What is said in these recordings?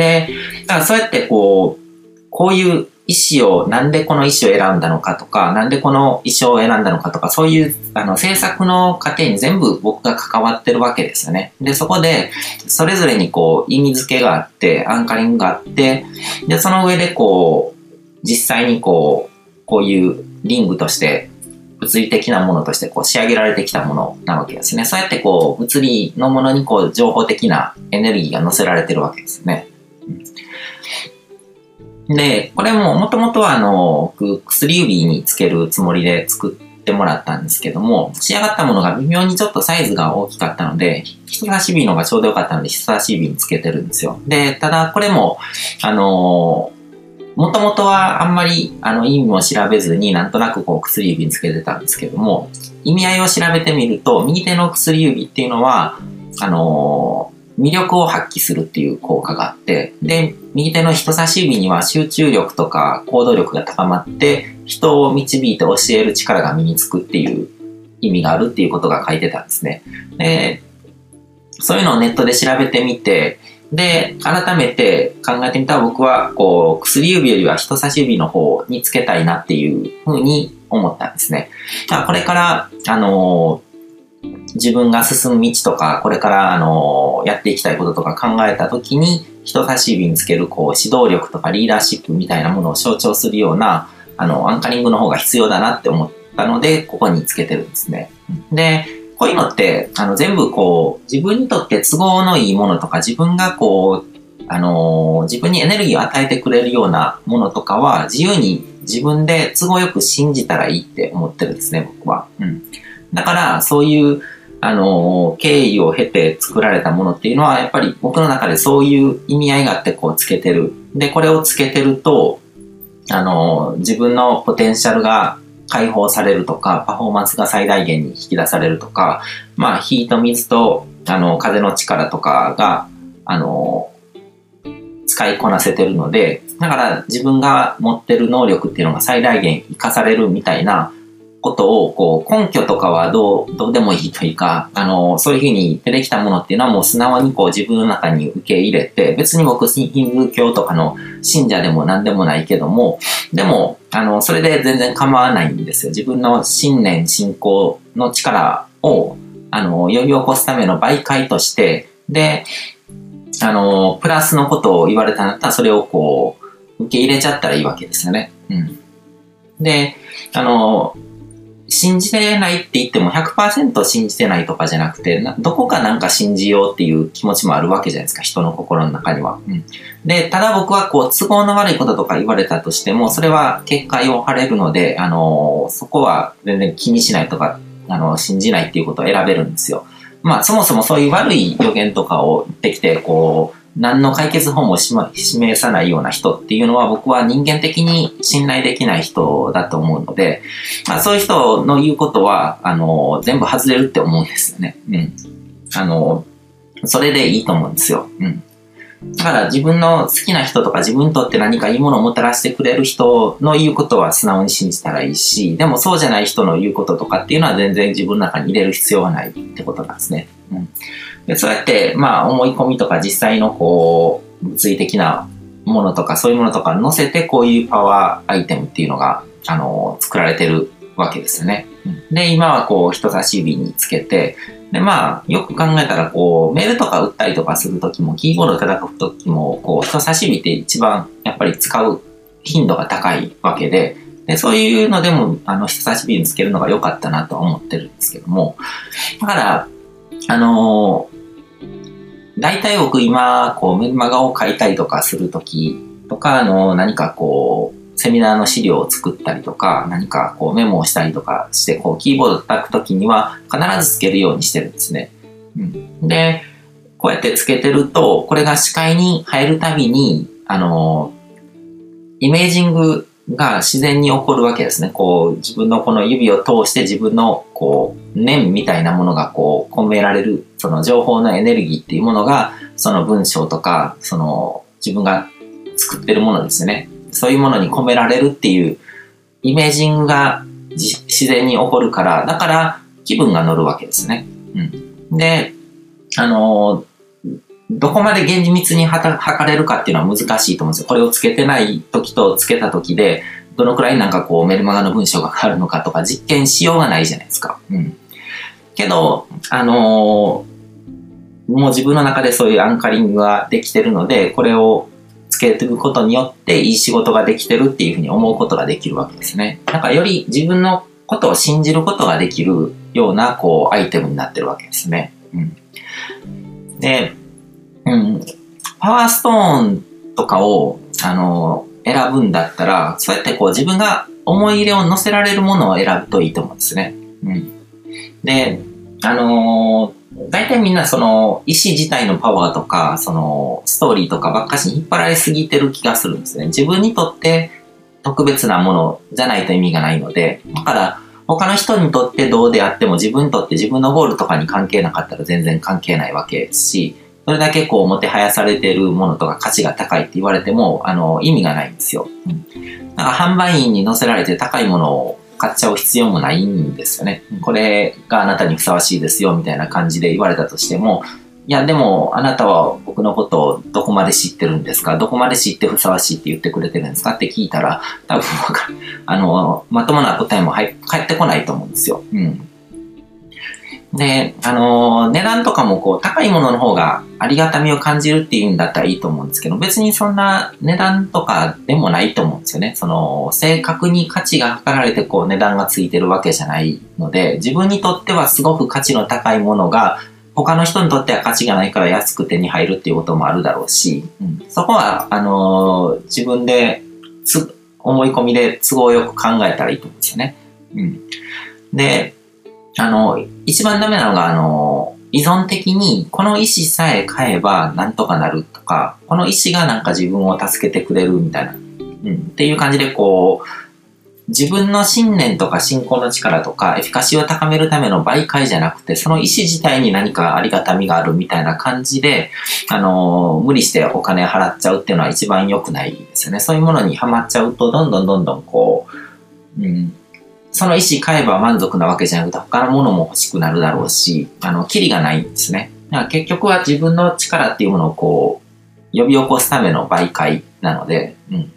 で、だからそうやってこう、こういう意思を、なんでこの意思を選んだのかとか、なんでこの衣装を選んだのかとか、そういうあの制作の過程に全部僕が関わってるわけですよね。で、そこで、それぞれにこう、意味付けがあって、アンカリングがあって、で、その上でこう、実際にこう、こういうリングとして物理的なものとしてこう仕上げられてきたものなわけですね。そうやってこう物理のものにこう情報的なエネルギーが乗せられてるわけですね。で、これももともとはあの、薬指につけるつもりで作ってもらったんですけども、仕上がったものが微妙にちょっとサイズが大きかったので、人差し指の方がちょうどよかったので人差し指につけてるんですよ。で、ただこれも、あのもともとはあんまりあの意味も調べずになんとなくこう薬指につけてたんですけども、意味合いを調べてみると、右手の薬指っていうのは、あの魅力を発揮するっていう効果があって、で、右手の人差し指には集中力とか行動力が高まって、人を導いて教える力が身につくっていう意味があるっていうことが書いてたんですね。で、そういうのをネットで調べてみて、で、改めて考えてみたら僕は、こう、薬指よりは人差し指の方につけたいなっていうふうに思ったんですね。だからこれから、あの自分が進む道とか、これから、あの、やっていきたいこととか考えたときに、人差し指につける、こう、指導力とかリーダーシップみたいなものを象徴するような、あの、アンカリングの方が必要だなって思ったので、ここにつけてるんですね。で、こういうのって、あの、全部こう、自分にとって都合のいいものとか、自分がこう、あの自分にエネルギーを与えてくれるようなものとかは、自由に自分で都合よく信じたらいいって思ってるんですね、僕は。うん。だから、そういう、あの、経緯を経て作られたものっていうのは、やっぱり僕の中でそういう意味合いがあってこうつけてる。で、これをつけてると、あの、自分のポテンシャルが解放されるとか、パフォーマンスが最大限に引き出されるとか、まあ、火と水と、あの、風の力とかが、あの、使いこなせてるので、だから自分が持ってる能力っていうのが最大限活かされるみたいなことを、こう、根拠とかはどう、どうでもいいというか、あの、そういうふうに出てきたものっていうのはもう素直にこう自分の中に受け入れて、別に僕、ヒンズー教とかの信者でも何でもないけども、でも、あの、それで全然構わないんですよ。自分の信念、信仰の力を、あの、呼び起こすための媒介として、で、あの、プラスのことを言われたんだったら、それをこう、受け入れちゃったらいいわけですよね。うん。で、あの、信じてないって言っても100%信じてないとかじゃなくて、どこかなんか信じようっていう気持ちもあるわけじゃないですか、人の心の中には。うん、で、ただ僕はこう、都合の悪いこととか言われたとしても、それは結界を張れるので、あのー、そこは全然気にしないとか、あのー、信じないっていうことを選べるんですよ。まあ、そもそもそういう悪い予言とかを言ってきて、こう、何の解決法も示さないような人っていうのは僕は人間的に信頼できない人だと思うので、まあそういう人の言うことは、あの、全部外れるって思うんですよね。うん。あの、それでいいと思うんですよ。うん。だから自分の好きな人とか自分にとって何かいいものをもたらしてくれる人の言うことは素直に信じたらいいし、でもそうじゃない人の言うこととかっていうのは全然自分の中に入れる必要はないってことなんですね。うん。でそうやって、まあ、思い込みとか実際のこう、物理的なものとかそういうものとか載せてこういうパワーアイテムっていうのが、あの、作られてるわけですよね。で、今はこう人差し指につけて、で、まあ、よく考えたらこう、メールとか打ったりとかするときも、キーボード叩くときも、こう、人差し指って一番やっぱり使う頻度が高いわけで、で、そういうのでも、あの、人差し指につけるのが良かったなとは思ってるんですけども、だから、あの大体僕今、こう、メルマガを書いたりとかするときとか、あの、何かこう、セミナーの資料を作ったりとか、何かこうメモをしたりとかして、こう、キーボード叩くときには必ずつけるようにしてるんですね。うん。で、こうやってつけてると、これが視界に入るたびに、あの、イメージングが自然に起こるわけですね。こう、自分のこの指を通して自分の、こう、念みたいなものがこう、込められる、その情報のエネルギーっていうものが、その文章とか、その、自分が作ってるものですね。そういうものに込められるっていう、イメージングが自然に起こるから、だから気分が乗るわけですね。うん。で、あのどこまで厳密に測れるかっていうのは難しいと思うんですよ。これをつけてない時とつけた時で、どのくらいなんかこうメルマガの文章が変わるのかとか実験しようがないじゃないですか。うん。けど、あのー、もう自分の中でそういうアンカリングができてるので、これをつけてることによっていい仕事ができてるっていうふうに思うことができるわけですね。なんかより自分のことを信じることができるようなこうアイテムになってるわけですね。うん。で、うん、パワーストーンとかを、あの、選ぶんだったら、そうやってこう自分が思い入れを乗せられるものを選ぶといいと思うんですね。うん。で、あのー、大体みんなその、石自体のパワーとか、その、ストーリーとかばっかしに引っ張られすぎてる気がするんですね。自分にとって特別なものじゃないと意味がないので、だから、他の人にとってどうであっても自分にとって自分のゴールとかに関係なかったら全然関係ないわけですし、それだけこう、もてはやされてるものとか価値が高いって言われても、あの、意味がないんですよ。うん。だから販売員に乗せられて高いものを買っちゃう必要もないんですよね。これがあなたにふさわしいですよ、みたいな感じで言われたとしても、いや、でも、あなたは僕のことをどこまで知ってるんですか？どこまで知ってふさわしいって言ってくれてるんですか？って聞いたら、多分あの、まともな答えも返ってこないと思うんですよ。うん。で、あのー、値段とかもこう、高いものの方がありがたみを感じるっていうんだったらいいと思うんですけど、別にそんな値段とかでもないと思うんですよね。その、正確に価値が測られてこう、値段がついてるわけじゃないので、自分にとってはすごく価値の高いものが、他の人にとっては価値がないから安く手に入るっていうこともあるだろうし、うん、そこは、あのー、自分でつ、思い込みで都合よく考えたらいいと思うんですよね。うん。で、あの、一番ダメなのが、あの、依存的に、この意思さえ買えばなんとかなるとか、この意思がなんか自分を助けてくれるみたいな、うん、っていう感じでこう、自分の信念とか信仰の力とか、エフィカシーを高めるための媒介じゃなくて、その意思自体に何かありがたみがあるみたいな感じで、あの無理してお金払っちゃうっていうのは一番良くないですよね。そういうものにハマっちゃうと、どんどんどんどんこう、うん、その意思買えば満足なわけじゃなくて、他のものも欲しくなるだろうし、あの、キリがないんですね。だから結局は自分の力っていうものをこう、呼び起こすための媒介なので、うん。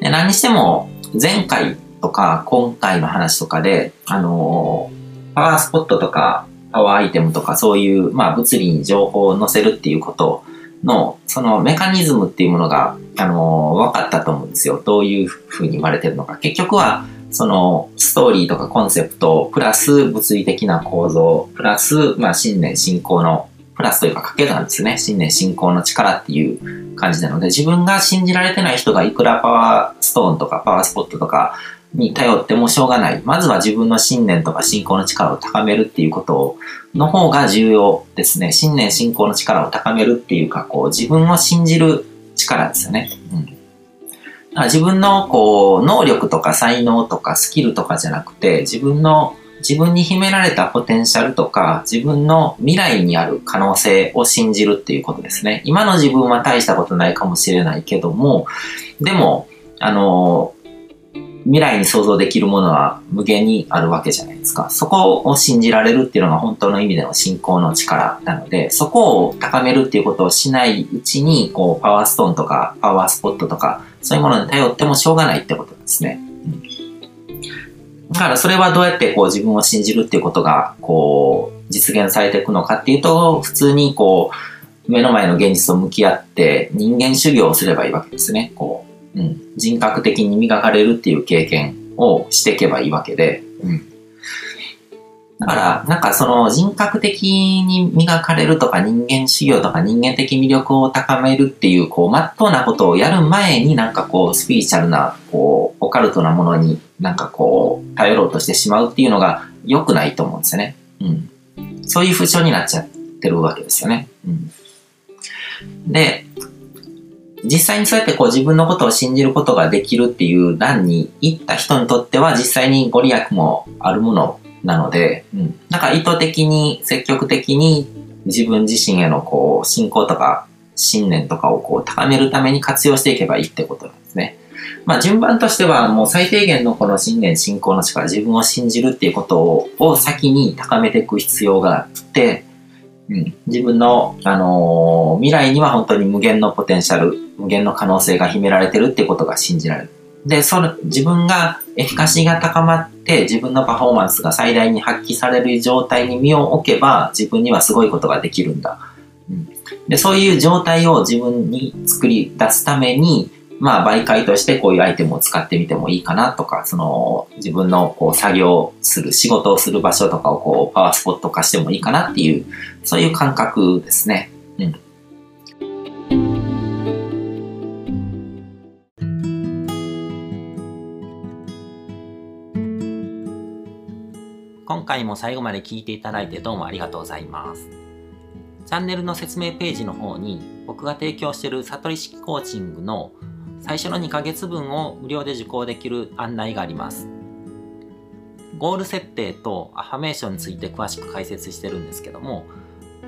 で何にしても、前回とか今回の話とかで、あのー、パワースポットとか、パワーアイテムとかそういう、まあ物理に情報を載せるっていうことの、そのメカニズムっていうものが、あのー、分かったと思うんですよ。どういうふうに言われてるのか。結局は、そのストーリーとかコンセプト、プラス物理的な構造、プラス、まあ、信念信仰の、プラスというかかけなんですね。信念信仰の力っていう感じなので、自分が信じられてない人がいくらパワーストーンとかパワースポットとかに頼ってもしょうがない。まずは自分の信念とか信仰の力を高めるっていうことの方が重要ですね。信念信仰の力を高めるっていうか、こう自分を信じる力ですよね。うん自分のこう能力とか才能とかスキルとかじゃなくて自分の自分に秘められたポテンシャルとか自分の未来にある可能性を信じるっていうことですね。今の自分は大したことないかもしれないけども、でも、あの、未来に想像できるものは無限にあるわけじゃないですか。そこを信じられるっていうのが本当の意味での信仰の力なので、そこを高めるっていうことをしないうちに、こう、パワーストーンとか、パワースポットとか、そういうものに頼ってもしょうがないってことですね。うん、だからそれはどうやってこう自分を信じるっていうことが、こう、実現されていくのかっていうと、普通にこう、目の前の現実と向き合って人間修行をすればいいわけですね。こううん、人格的に磨かれるっていう経験をしていけばいいわけで、うん。だから、なんかその人格的に磨かれるとか人間修行とか人間的魅力を高めるっていう、こう、まっとうなことをやる前になんかこう、スピリチュアルな、こう、オカルトなものになんかこう、頼ろうとしてしまうっていうのが良くないと思うんですよね。うん。そういう風潮になっちゃってるわけですよね。うん。で、実際にそうやってこう自分のことを信じることができるっていう欄に行った人にとっては実際にご利益もあるものなので、うん。なんか意図的に積極的に自分自身へのこう信仰とか信念とかをこう高めるために活用していけばいいってことなんですね。まあ順番としてはもう最低限のこの信念信仰の力、自分を信じるっていうことを先に高めていく必要があって、うん、自分の、あのー、未来には本当に無限のポテンシャル、無限の可能性が秘められてるってことが信じられる。で、その自分がエフィカシーが高まって自分のパフォーマンスが最大に発揮される状態に身を置けば自分にはすごいことができるんだ。うん、でそういう状態を自分に作り出すためにまあ、媒介としてこういうアイテムを使ってみてもいいかなとか、その、自分のこう作業する、仕事をする場所とかをこう、パワースポット化してもいいかなっていう、そういう感覚ですね。うん。今回も最後まで聞いていただいてどうもありがとうございます。チャンネルの説明ページの方に僕が提供している悟り式コーチングの最初の2ヶ月分を無料で受講できる案内があります。ゴール設定とアファメーションについて詳しく解説してるんですけども、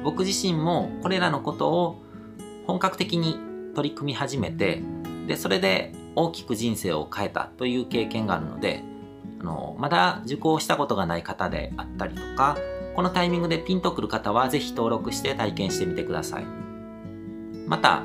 僕自身もこれらのことを本格的に取り組み始めて、で、それで大きく人生を変えたという経験があるので、あの、まだ受講したことがない方であったりとか、このタイミングでピンとくる方はぜひ登録して体験してみてください。また、